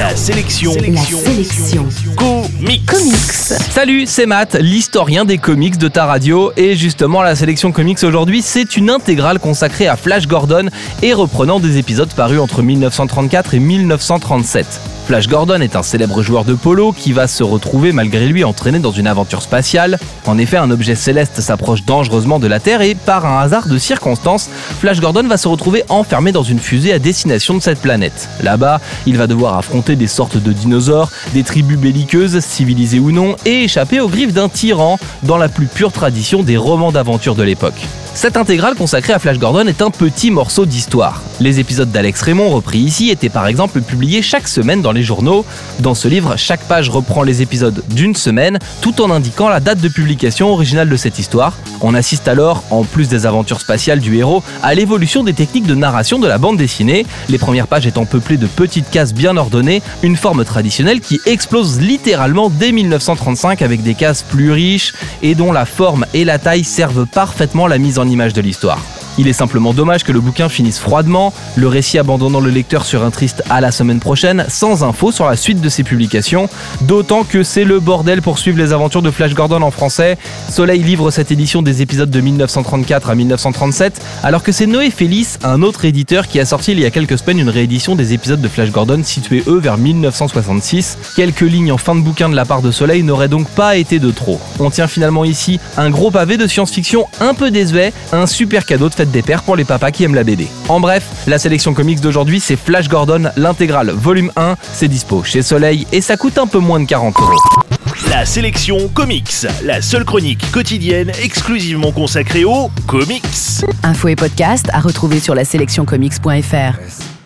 La sélection. La sélection. Comics. Comics. Salut, c'est Matt, l'historien des comics de ta radio. Et justement, la sélection comics aujourd'hui, c'est une intégrale consacrée à Flash Gordon et reprenant des épisodes parus entre 1934 et 1937. Flash Gordon est un célèbre joueur de polo qui va se retrouver malgré lui entraîné dans une aventure spatiale. En effet, un objet céleste s'approche dangereusement de la Terre et par un hasard de circonstances, Flash Gordon va se retrouver enfermé dans une fusée à destination de cette planète. Là-bas, il va devoir affronter des sortes de dinosaures, des tribus belliqueuses, civilisées ou non, et échapper aux griffes d'un tyran dans la plus pure tradition des romans d'aventure de l'époque. Cette intégrale consacrée à Flash Gordon est un petit morceau d'histoire. Les épisodes d'Alex Raymond repris ici étaient par exemple publiés chaque semaine dans les journaux. Dans ce livre, chaque page reprend les épisodes d'une semaine tout en indiquant la date de publication originale de cette histoire. On assiste alors, en plus des aventures spatiales du héros, à l'évolution des techniques de narration de la bande dessinée, les premières pages étant peuplées de petites cases bien ordonnées, une forme traditionnelle qui explose littéralement dès 1935 avec des cases plus riches et dont la forme et la taille servent parfaitement la mise en image de l'histoire. Il est simplement dommage que le bouquin finisse froidement, le récit abandonnant le lecteur sur un triste à la semaine prochaine, sans info sur la suite de ses publications, d'autant que c'est le bordel pour suivre les aventures de Flash Gordon en français. Soleil livre cette édition des épisodes de 1934 à 1937, alors que c'est Noé Félix, un autre éditeur, qui a sorti il y a quelques semaines une réédition des épisodes de Flash Gordon situés eux vers 1966. Quelques lignes en fin de bouquin de la part de Soleil n'auraient donc pas été de trop. On tient finalement ici un gros pavé de science-fiction un peu désuet, un super cadeau de fête des pères pour les papas qui aiment la BD. En bref, la sélection comics d'aujourd'hui c'est Flash Gordon, l'intégrale volume 1, c'est dispo chez Soleil et ça coûte un peu moins de 40 euros. La sélection comics. La seule chronique quotidienne exclusivement consacrée aux comics. Info et podcast à retrouver sur la sélectioncomics.fr.